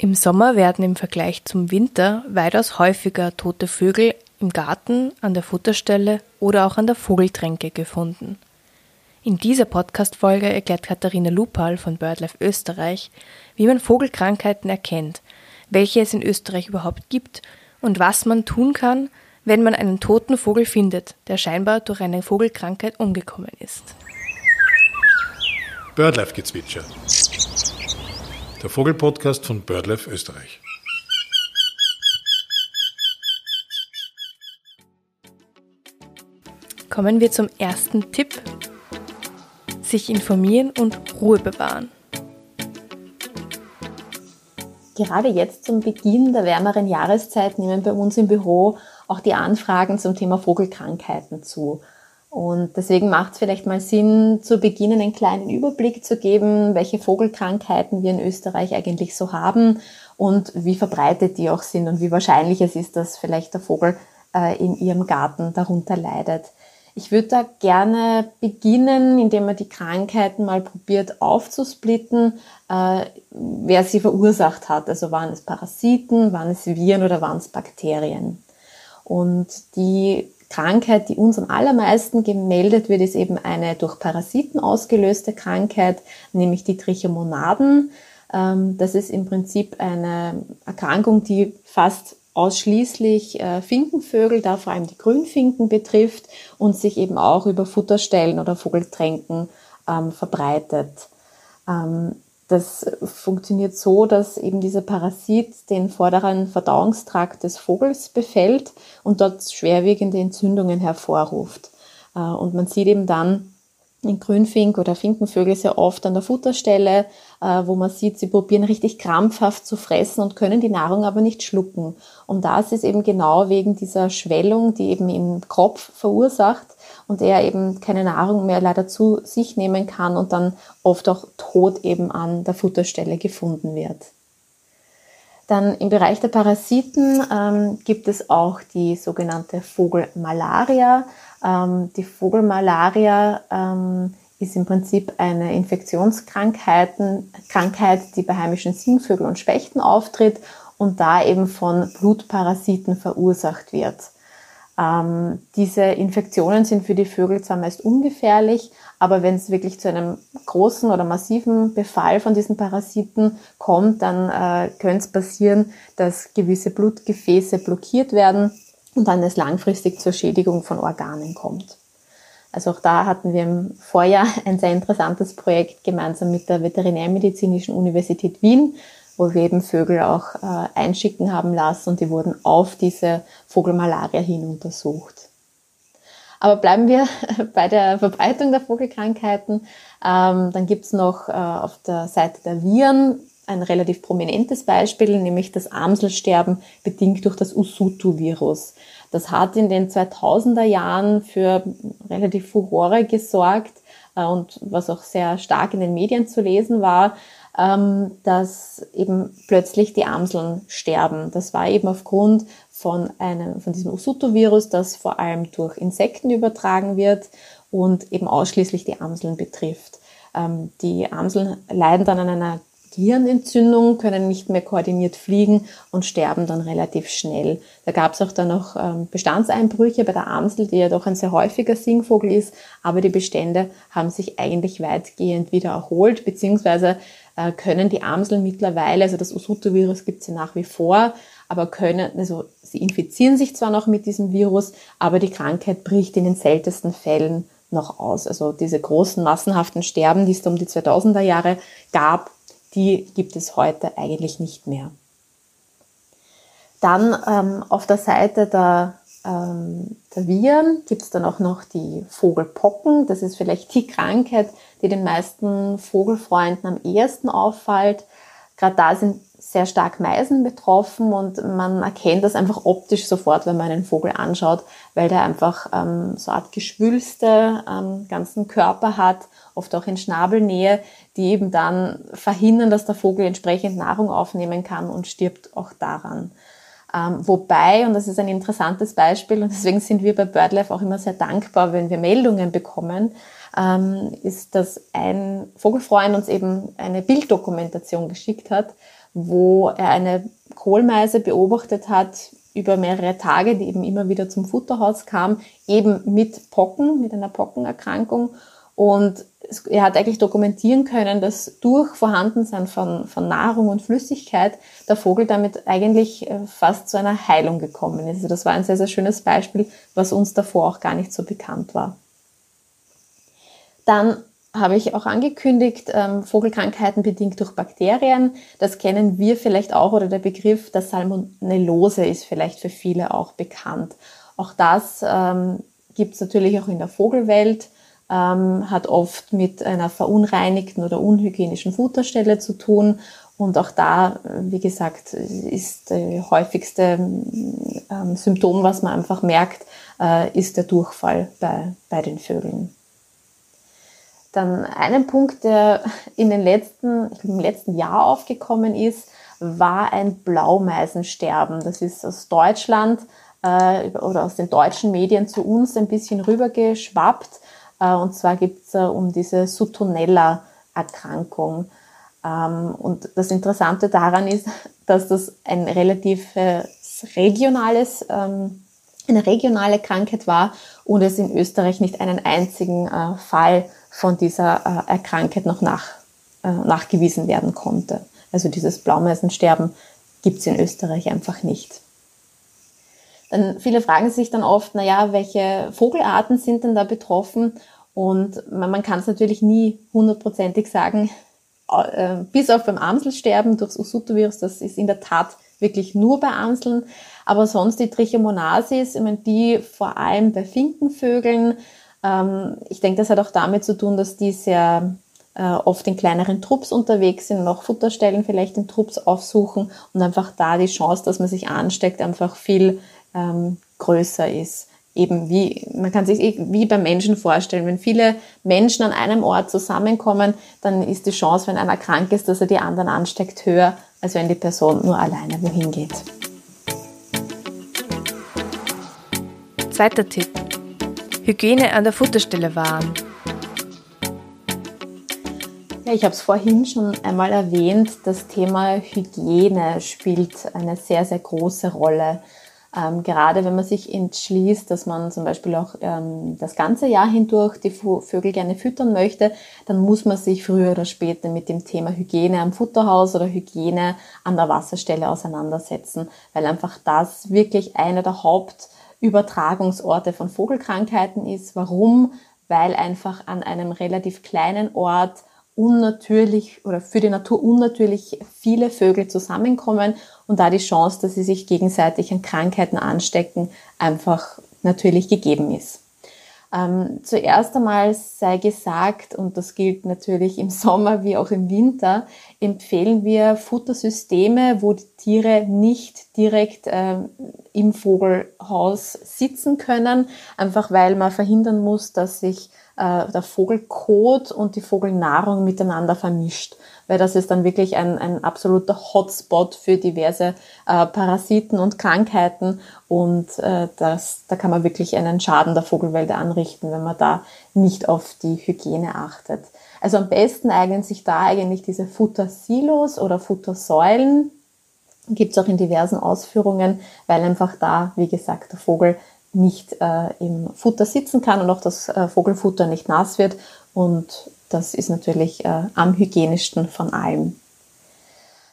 Im Sommer werden im Vergleich zum Winter weitaus häufiger tote Vögel im Garten, an der Futterstelle oder auch an der Vogeltränke gefunden. In dieser Podcast-Folge erklärt Katharina Lupal von BirdLife Österreich, wie man Vogelkrankheiten erkennt, welche es in Österreich überhaupt gibt und was man tun kann, wenn man einen toten Vogel findet, der scheinbar durch eine Vogelkrankheit umgekommen ist. BirdLife-Gezwitscher der Vogelpodcast von BirdLife Österreich. Kommen wir zum ersten Tipp. Sich informieren und Ruhe bewahren. Gerade jetzt zum Beginn der wärmeren Jahreszeit nehmen bei uns im Büro auch die Anfragen zum Thema Vogelkrankheiten zu. Und deswegen macht es vielleicht mal Sinn, zu Beginn einen kleinen Überblick zu geben, welche Vogelkrankheiten wir in Österreich eigentlich so haben und wie verbreitet die auch sind und wie wahrscheinlich es ist, dass vielleicht der Vogel äh, in ihrem Garten darunter leidet. Ich würde da gerne beginnen, indem man die Krankheiten mal probiert aufzusplitten, äh, wer sie verursacht hat. Also waren es Parasiten, waren es Viren oder waren es Bakterien. Und die Krankheit, die uns am allermeisten gemeldet wird, ist eben eine durch Parasiten ausgelöste Krankheit, nämlich die Trichomonaden. Ähm, das ist im Prinzip eine Erkrankung, die fast ausschließlich äh, Finkenvögel, da vor allem die Grünfinken betrifft und sich eben auch über Futterstellen oder Vogeltränken ähm, verbreitet. Das funktioniert so, dass eben dieser Parasit den vorderen Verdauungstrakt des Vogels befällt und dort schwerwiegende Entzündungen hervorruft. Äh, und man sieht eben dann in Grünfink oder Finkenvögel sehr oft an der Futterstelle, äh, wo man sieht, sie probieren richtig krampfhaft zu fressen und können die Nahrung aber nicht schlucken. Und das ist eben genau wegen dieser Schwellung, die eben im Kopf verursacht, und er eben keine Nahrung mehr leider zu sich nehmen kann und dann oft auch tot eben an der Futterstelle gefunden wird. Dann im Bereich der Parasiten ähm, gibt es auch die sogenannte Vogelmalaria. Ähm, die Vogelmalaria ähm, ist im Prinzip eine Infektionskrankheit, die bei heimischen Singvögeln und Spechten auftritt und da eben von Blutparasiten verursacht wird. Ähm, diese Infektionen sind für die Vögel zwar meist ungefährlich, aber wenn es wirklich zu einem großen oder massiven Befall von diesen Parasiten kommt, dann äh, könnte es passieren, dass gewisse Blutgefäße blockiert werden und dann es langfristig zur Schädigung von Organen kommt. Also auch da hatten wir im Vorjahr ein sehr interessantes Projekt gemeinsam mit der Veterinärmedizinischen Universität Wien, wo wir eben Vögel auch äh, einschicken haben lassen und die wurden auf diese Vogelmalaria hin untersucht. Aber bleiben wir bei der Verbreitung der Vogelkrankheiten. Ähm, dann gibt's noch äh, auf der Seite der Viren ein relativ prominentes Beispiel, nämlich das Amselsterben bedingt durch das Usutu-Virus. Das hat in den 2000er Jahren für relativ Furore gesorgt äh, und was auch sehr stark in den Medien zu lesen war, ähm, dass eben plötzlich die Amseln sterben. Das war eben aufgrund von einem, von diesem Usuto-Virus, das vor allem durch Insekten übertragen wird und eben ausschließlich die Amseln betrifft. Ähm, die Amseln leiden dann an einer Gehirnentzündung, können nicht mehr koordiniert fliegen und sterben dann relativ schnell. Da gab es auch dann noch ähm, Bestandseinbrüche bei der Amsel, die ja doch ein sehr häufiger Singvogel ist, aber die Bestände haben sich eigentlich weitgehend wieder erholt, beziehungsweise äh, können die Amseln mittlerweile, also das Usuto-Virus gibt es ja nach wie vor, aber können, also sie infizieren sich zwar noch mit diesem Virus, aber die Krankheit bricht in den seltensten Fällen noch aus. Also diese großen massenhaften Sterben, die es da um die 2000er Jahre gab, die gibt es heute eigentlich nicht mehr. Dann ähm, auf der Seite der, ähm, der Viren gibt es dann auch noch die Vogelpocken. Das ist vielleicht die Krankheit, die den meisten Vogelfreunden am ehesten auffällt. Gerade da sind sehr stark Meisen betroffen und man erkennt das einfach optisch sofort, wenn man einen Vogel anschaut, weil der einfach ähm, so eine Art Geschwülste am ähm, ganzen Körper hat, oft auch in Schnabelnähe, die eben dann verhindern, dass der Vogel entsprechend Nahrung aufnehmen kann und stirbt auch daran. Ähm, wobei, und das ist ein interessantes Beispiel, und deswegen sind wir bei BirdLife auch immer sehr dankbar, wenn wir Meldungen bekommen, ähm, ist, dass ein Vogelfreund uns eben eine Bilddokumentation geschickt hat, wo er eine Kohlmeise beobachtet hat über mehrere Tage, die eben immer wieder zum Futterhaus kam, eben mit Pocken, mit einer Pockenerkrankung. Und er hat eigentlich dokumentieren können, dass durch Vorhandensein von, von Nahrung und Flüssigkeit der Vogel damit eigentlich äh, fast zu einer Heilung gekommen ist. Also das war ein sehr, sehr schönes Beispiel, was uns davor auch gar nicht so bekannt war. Dann habe ich auch angekündigt, ähm, Vogelkrankheiten bedingt durch Bakterien. Das kennen wir vielleicht auch oder der Begriff der Salmonellose ist vielleicht für viele auch bekannt. Auch das ähm, gibt es natürlich auch in der Vogelwelt, ähm, hat oft mit einer verunreinigten oder unhygienischen Futterstelle zu tun. Und auch da, wie gesagt, ist das häufigste ähm, Symptom, was man einfach merkt, äh, ist der Durchfall bei, bei den Vögeln. Dann einen Punkt, der in den letzten, im letzten Jahr aufgekommen ist, war ein Blaumeisensterben. Das ist aus Deutschland äh, oder aus den deutschen Medien zu uns ein bisschen rübergeschwappt. Äh, und zwar geht es äh, um diese Sutonella-Erkrankung. Ähm, und das Interessante daran ist, dass das ein relativ regionales, ähm, eine regionale Krankheit war und es in Österreich nicht einen einzigen äh, Fall von dieser Erkrankung noch nach, nachgewiesen werden konnte. Also dieses Blaumeisensterben gibt es in Österreich einfach nicht. Dann viele fragen sich dann oft, naja, welche Vogelarten sind denn da betroffen? Und man, kann es natürlich nie hundertprozentig sagen, äh, bis auf beim Amselsterben durchs Usutovirus, das ist in der Tat wirklich nur bei Amseln. Aber sonst die Trichomonasis, ich meine, die vor allem bei Finkenvögeln, ähm, ich denke, das hat auch damit zu tun, dass die sehr äh, oft in kleineren Trupps unterwegs sind, noch Futterstellen vielleicht in Trupps aufsuchen und einfach da die Chance, dass man sich ansteckt, einfach viel ähm, größer ist. Eben wie, man kann sich eh wie beim Menschen vorstellen, wenn viele Menschen an einem Ort zusammenkommen, dann ist die Chance, wenn einer krank ist, dass er die anderen ansteckt, höher, als wenn die Person nur alleine wohin geht. Zweiter Tipp. Hygiene an der Futterstelle wahren. Ja, ich habe es vorhin schon einmal erwähnt, das Thema Hygiene spielt eine sehr, sehr große Rolle. Ähm, gerade wenn man sich entschließt, dass man zum Beispiel auch ähm, das ganze Jahr hindurch die Vögel gerne füttern möchte, dann muss man sich früher oder später mit dem Thema Hygiene am Futterhaus oder Hygiene an der Wasserstelle auseinandersetzen, weil einfach das wirklich eine der Haupt Übertragungsorte von Vogelkrankheiten ist. Warum? Weil einfach an einem relativ kleinen Ort unnatürlich oder für die Natur unnatürlich viele Vögel zusammenkommen und da die Chance, dass sie sich gegenseitig an Krankheiten anstecken, einfach natürlich gegeben ist. Ähm, zuerst einmal sei gesagt, und das gilt natürlich im Sommer wie auch im Winter, empfehlen wir Futtersysteme, wo die Tiere nicht direkt äh, im Vogelhaus sitzen können, einfach weil man verhindern muss, dass sich äh, der Vogelkot und die Vogelnahrung miteinander vermischt. Weil das ist dann wirklich ein, ein absoluter Hotspot für diverse äh, Parasiten und Krankheiten. Und äh, das, da kann man wirklich einen Schaden der Vogelwelt anrichten, wenn man da nicht auf die Hygiene achtet. Also am besten eignen sich da eigentlich diese Futtersilos oder Futtersäulen, gibt es auch in diversen Ausführungen, weil einfach da, wie gesagt, der Vogel nicht äh, im Futter sitzen kann und auch das äh, Vogelfutter nicht nass wird und das ist natürlich äh, am hygienischsten von allem.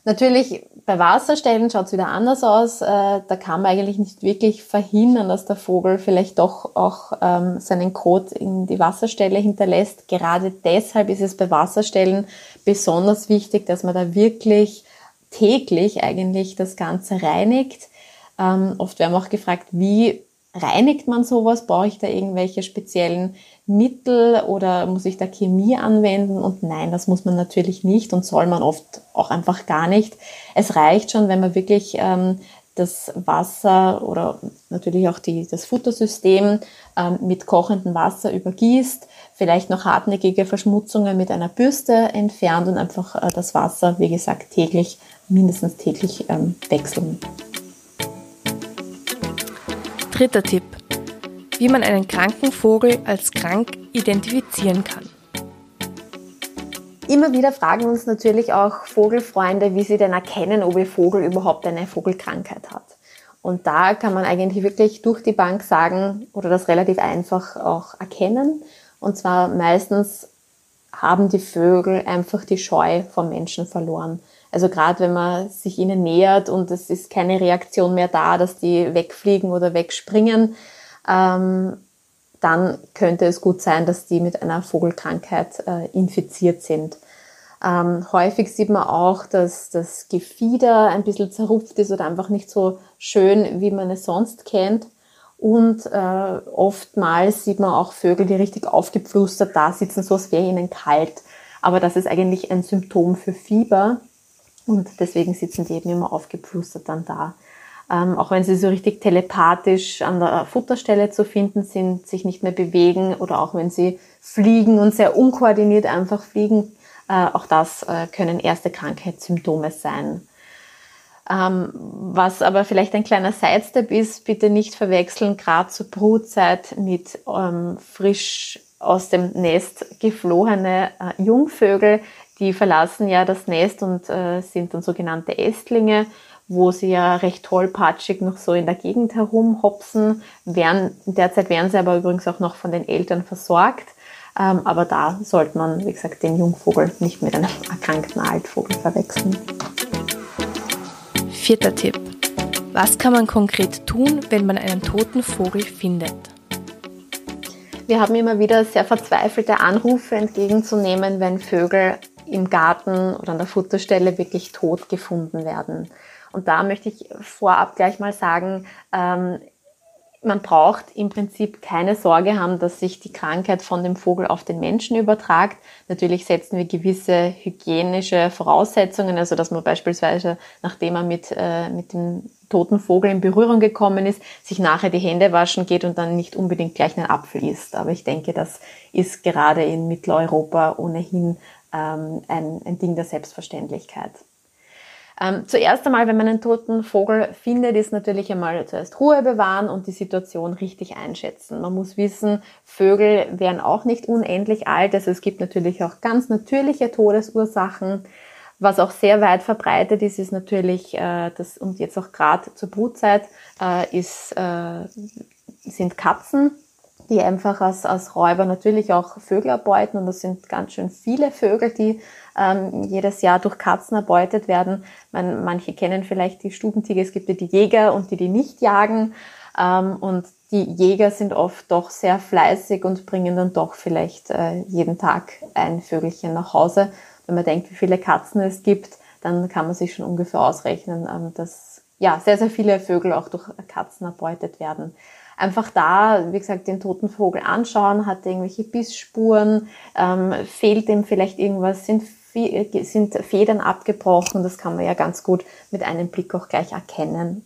Natürlich bei Wasserstellen schaut es wieder anders aus. Äh, da kann man eigentlich nicht wirklich verhindern, dass der Vogel vielleicht doch auch ähm, seinen Kot in die Wasserstelle hinterlässt. Gerade deshalb ist es bei Wasserstellen besonders wichtig, dass man da wirklich täglich eigentlich das Ganze reinigt. Ähm, oft werden wir auch gefragt, wie reinigt man sowas? Brauche ich da irgendwelche speziellen Mittel oder muss ich da Chemie anwenden? Und nein, das muss man natürlich nicht und soll man oft auch einfach gar nicht. Es reicht schon, wenn man wirklich ähm, das Wasser oder natürlich auch die, das Futtersystem ähm, mit kochendem Wasser übergießt, vielleicht noch hartnäckige Verschmutzungen mit einer Bürste entfernt und einfach äh, das Wasser, wie gesagt, täglich, mindestens täglich ähm, wechseln. Dritter Tipp. Wie man einen kranken Vogel als krank identifizieren kann. Immer wieder fragen uns natürlich auch Vogelfreunde, wie sie denn erkennen, ob ihr Vogel überhaupt eine Vogelkrankheit hat. Und da kann man eigentlich wirklich durch die Bank sagen oder das relativ einfach auch erkennen. Und zwar meistens haben die Vögel einfach die Scheu vom Menschen verloren. Also gerade wenn man sich ihnen nähert und es ist keine Reaktion mehr da, dass die wegfliegen oder wegspringen, ähm, dann könnte es gut sein, dass die mit einer Vogelkrankheit äh, infiziert sind. Ähm, häufig sieht man auch, dass das Gefieder ein bisschen zerrupft ist oder einfach nicht so schön, wie man es sonst kennt. Und äh, oftmals sieht man auch Vögel, die richtig aufgepflustert da sitzen, so als wäre ihnen kalt. Aber das ist eigentlich ein Symptom für Fieber. Und deswegen sitzen die eben immer aufgepflustert dann da. Ähm, auch wenn sie so richtig telepathisch an der Futterstelle zu finden sind, sich nicht mehr bewegen oder auch wenn sie fliegen und sehr unkoordiniert einfach fliegen, äh, auch das äh, können erste Krankheitssymptome sein. Ähm, was aber vielleicht ein kleiner Sidestep ist, bitte nicht verwechseln, gerade zur Brutzeit mit ähm, frisch aus dem Nest geflohene äh, Jungvögel. Die verlassen ja das Nest und äh, sind dann sogenannte Ästlinge, wo sie ja recht tollpatschig noch so in der Gegend herumhopsen. Werden, derzeit werden sie aber übrigens auch noch von den Eltern versorgt. Ähm, aber da sollte man, wie gesagt, den Jungvogel nicht mit einem erkrankten Altvogel verwechseln. Vierter Tipp. Was kann man konkret tun, wenn man einen toten Vogel findet? Wir haben immer wieder sehr verzweifelte Anrufe entgegenzunehmen, wenn Vögel im Garten oder an der Futterstelle wirklich tot gefunden werden. Und da möchte ich vorab gleich mal sagen, ähm, man braucht im Prinzip keine Sorge haben, dass sich die Krankheit von dem Vogel auf den Menschen übertragt. Natürlich setzen wir gewisse hygienische Voraussetzungen, also dass man beispielsweise, nachdem man mit, äh, mit dem toten Vogel in Berührung gekommen ist, sich nachher die Hände waschen geht und dann nicht unbedingt gleich einen Apfel isst. Aber ich denke, das ist gerade in Mitteleuropa ohnehin ähm, ein, ein Ding der Selbstverständlichkeit. Ähm, zuerst einmal, wenn man einen toten Vogel findet, ist natürlich einmal zuerst Ruhe bewahren und die Situation richtig einschätzen. Man muss wissen, Vögel werden auch nicht unendlich alt. Also es gibt natürlich auch ganz natürliche Todesursachen. Was auch sehr weit verbreitet ist, ist natürlich, äh, das, und jetzt auch gerade zur Brutzeit, äh, ist, äh, sind Katzen die einfach als, als Räuber natürlich auch Vögel erbeuten. Und das sind ganz schön viele Vögel, die ähm, jedes Jahr durch Katzen erbeutet werden. Man, manche kennen vielleicht die Stubentiger, es gibt ja die Jäger und die, die nicht jagen. Ähm, und die Jäger sind oft doch sehr fleißig und bringen dann doch vielleicht äh, jeden Tag ein Vögelchen nach Hause. Wenn man denkt, wie viele Katzen es gibt, dann kann man sich schon ungefähr ausrechnen, ähm, dass ja sehr, sehr viele Vögel auch durch Katzen erbeutet werden einfach da, wie gesagt, den toten Vogel anschauen, hat irgendwelche Bissspuren, ähm, fehlt ihm vielleicht irgendwas, sind, sind Federn abgebrochen, das kann man ja ganz gut mit einem Blick auch gleich erkennen.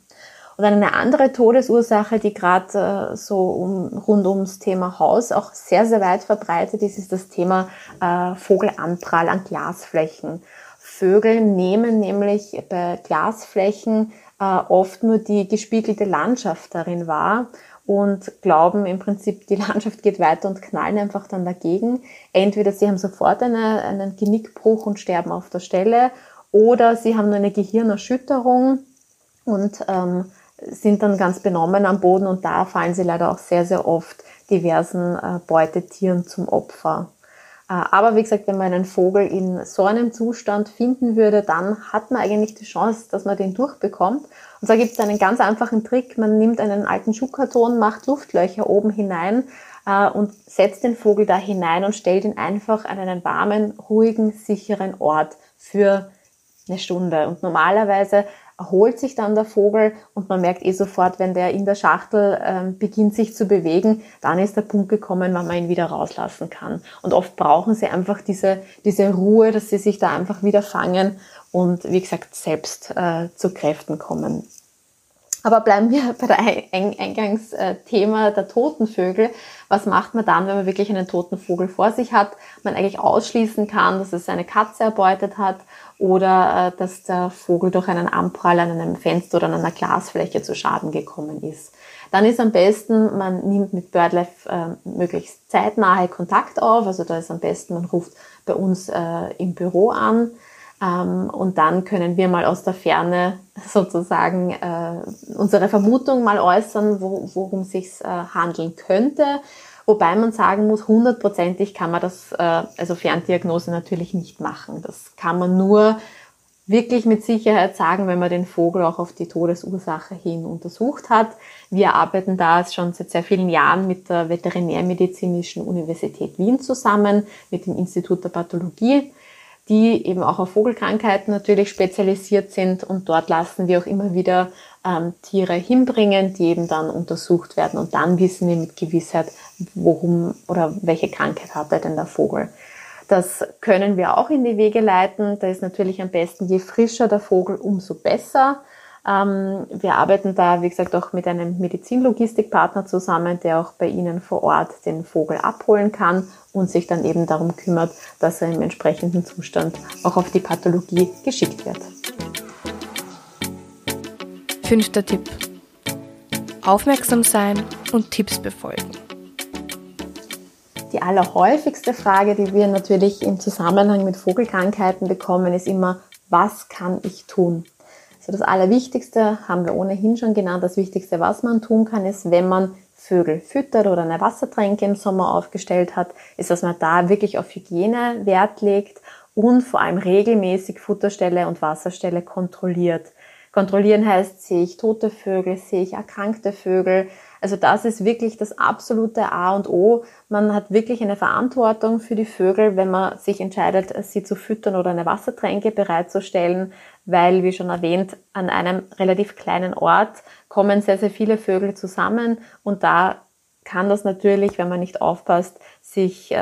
Und eine andere Todesursache, die gerade äh, so um, rund ums Thema Haus auch sehr, sehr weit verbreitet ist, ist das Thema äh, Vogelanprall an Glasflächen. Vögel nehmen nämlich bei Glasflächen äh, oft nur die gespiegelte Landschaft darin wahr und glauben im Prinzip, die Landschaft geht weiter und knallen einfach dann dagegen. Entweder sie haben sofort eine, einen Genickbruch und sterben auf der Stelle oder sie haben nur eine Gehirnerschütterung und ähm, sind dann ganz benommen am Boden und da fallen sie leider auch sehr, sehr oft diversen äh, Beutetieren zum Opfer. Äh, aber wie gesagt, wenn man einen Vogel in so einem Zustand finden würde, dann hat man eigentlich die Chance, dass man den durchbekommt. Und zwar gibt es einen ganz einfachen Trick. Man nimmt einen alten Schuhkarton, macht Luftlöcher oben hinein äh, und setzt den Vogel da hinein und stellt ihn einfach an einen warmen, ruhigen, sicheren Ort für eine Stunde. Und normalerweise erholt sich dann der Vogel und man merkt eh sofort, wenn der in der Schachtel ähm, beginnt sich zu bewegen, dann ist der Punkt gekommen, wann man ihn wieder rauslassen kann. Und oft brauchen sie einfach diese, diese Ruhe, dass sie sich da einfach wieder fangen und wie gesagt selbst äh, zu Kräften kommen. Aber bleiben wir bei der Eingangsthema der toten Vögel. Was macht man dann, wenn man wirklich einen toten Vogel vor sich hat? Man eigentlich ausschließen kann, dass es eine Katze erbeutet hat oder äh, dass der Vogel durch einen Anprall an einem Fenster oder an einer Glasfläche zu Schaden gekommen ist. Dann ist am besten, man nimmt mit BirdLife äh, möglichst zeitnahe Kontakt auf. Also da ist am besten, man ruft bei uns äh, im Büro an. Ähm, und dann können wir mal aus der Ferne sozusagen äh, unsere Vermutung mal äußern, wo, worum es sich äh, handeln könnte. Wobei man sagen muss, hundertprozentig kann man das, äh, also Ferndiagnose natürlich nicht machen. Das kann man nur wirklich mit Sicherheit sagen, wenn man den Vogel auch auf die Todesursache hin untersucht hat. Wir arbeiten da schon seit sehr vielen Jahren mit der Veterinärmedizinischen Universität Wien zusammen, mit dem Institut der Pathologie, die eben auch auf Vogelkrankheiten natürlich spezialisiert sind und dort lassen wir auch immer wieder ähm, Tiere hinbringen, die eben dann untersucht werden und dann wissen wir mit Gewissheit, worum oder welche Krankheit hatte denn der Vogel. Das können wir auch in die Wege leiten. Da ist natürlich am besten, je frischer der Vogel, umso besser. Ähm, wir arbeiten da, wie gesagt, auch mit einem Medizinlogistikpartner zusammen, der auch bei Ihnen vor Ort den Vogel abholen kann und sich dann eben darum kümmert, dass er im entsprechenden Zustand auch auf die Pathologie geschickt wird. Fünfter Tipp. Aufmerksam sein und Tipps befolgen. Die allerhäufigste Frage, die wir natürlich im Zusammenhang mit Vogelkrankheiten bekommen, ist immer, was kann ich tun? Also das Allerwichtigste haben wir ohnehin schon genannt. Das Wichtigste, was man tun kann, ist, wenn man Vögel füttert oder eine Wassertränke im Sommer aufgestellt hat, ist, dass man da wirklich auf Hygiene Wert legt und vor allem regelmäßig Futterstelle und Wasserstelle kontrolliert. Kontrollieren heißt, sehe ich tote Vögel, sehe ich erkrankte Vögel, also das ist wirklich das absolute A und O. Man hat wirklich eine Verantwortung für die Vögel, wenn man sich entscheidet, sie zu füttern oder eine Wassertränke bereitzustellen, weil, wie schon erwähnt, an einem relativ kleinen Ort kommen sehr, sehr viele Vögel zusammen und da kann das natürlich, wenn man nicht aufpasst, sich äh,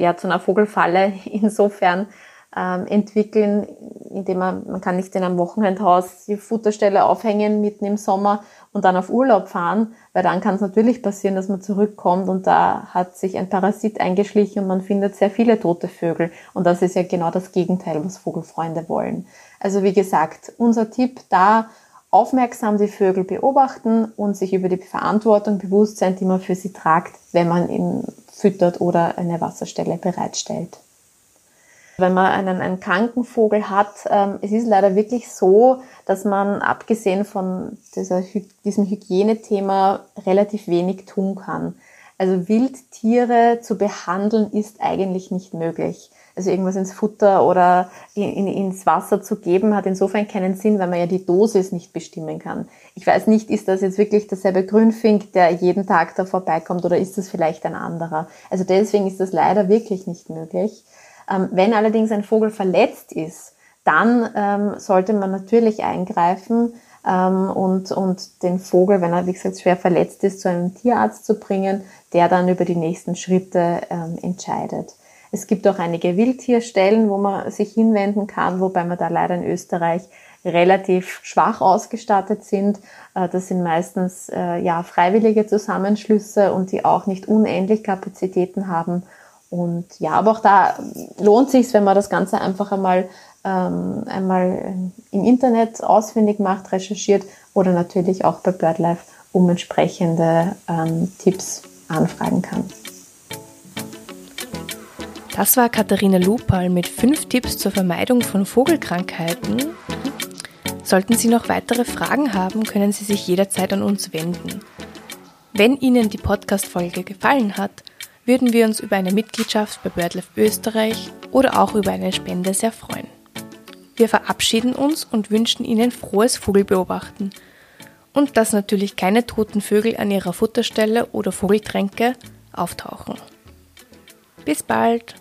ja zu einer Vogelfalle insofern ähm, entwickeln, indem man, man kann nicht in einem Wochenendhaus die Futterstelle aufhängen mitten im Sommer und dann auf Urlaub fahren, weil dann kann es natürlich passieren, dass man zurückkommt und da hat sich ein Parasit eingeschlichen und man findet sehr viele tote Vögel. Und das ist ja genau das Gegenteil, was Vogelfreunde wollen. Also wie gesagt, unser Tipp da, aufmerksam die Vögel beobachten und sich über die Verantwortung bewusst sein, die man für sie tragt, wenn man ihn füttert oder eine Wasserstelle bereitstellt. Wenn man einen, einen kranken Vogel hat, ähm, es ist leider wirklich so, dass man abgesehen von dieser, diesem Hygienethema relativ wenig tun kann. Also Wildtiere zu behandeln ist eigentlich nicht möglich. Also irgendwas ins Futter oder in, in, ins Wasser zu geben, hat insofern keinen Sinn, weil man ja die Dosis nicht bestimmen kann. Ich weiß nicht, ist das jetzt wirklich derselbe Grünfink, der jeden Tag da vorbeikommt oder ist das vielleicht ein anderer? Also deswegen ist das leider wirklich nicht möglich. Ähm, wenn allerdings ein Vogel verletzt ist, dann ähm, sollte man natürlich eingreifen ähm, und, und den Vogel, wenn er, wie gesagt, schwer verletzt ist, zu einem Tierarzt zu bringen, der dann über die nächsten Schritte entscheidet. Es gibt auch einige Wildtierstellen, wo man sich hinwenden kann, wobei wir da leider in Österreich relativ schwach ausgestattet sind. Äh, das sind meistens äh, ja freiwillige Zusammenschlüsse und die auch nicht unendlich Kapazitäten haben und ja, aber auch da lohnt sich wenn man das Ganze einfach einmal, ähm, einmal im Internet ausfindig macht, recherchiert oder natürlich auch bei BirdLife um entsprechende ähm, Tipps anfragen kann. Das war Katharina Lupal mit fünf Tipps zur Vermeidung von Vogelkrankheiten. Sollten Sie noch weitere Fragen haben, können Sie sich jederzeit an uns wenden. Wenn Ihnen die Podcast-Folge gefallen hat, würden wir uns über eine Mitgliedschaft bei BirdLife Österreich oder auch über eine Spende sehr freuen. Wir verabschieden uns und wünschen Ihnen frohes Vogelbeobachten und dass natürlich keine toten Vögel an Ihrer Futterstelle oder Vogeltränke auftauchen. Bis bald!